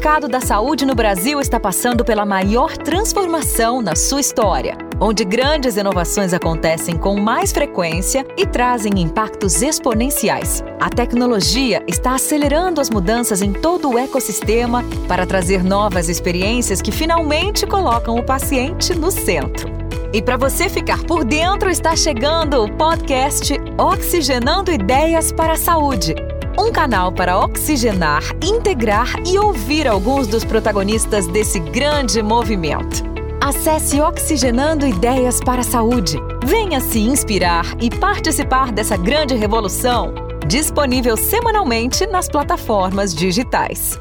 mercado da saúde no Brasil está passando pela maior transformação na sua história, onde grandes inovações acontecem com mais frequência e trazem impactos exponenciais. A tecnologia está acelerando as mudanças em todo o ecossistema para trazer novas experiências que finalmente colocam o paciente no centro. E para você ficar por dentro, está chegando o podcast Oxigenando Ideias para a Saúde um canal para oxigenar, integrar e ouvir alguns dos protagonistas desse grande movimento. Acesse Oxigenando Ideias para a Saúde. Venha se inspirar e participar dessa grande revolução. Disponível semanalmente nas plataformas digitais.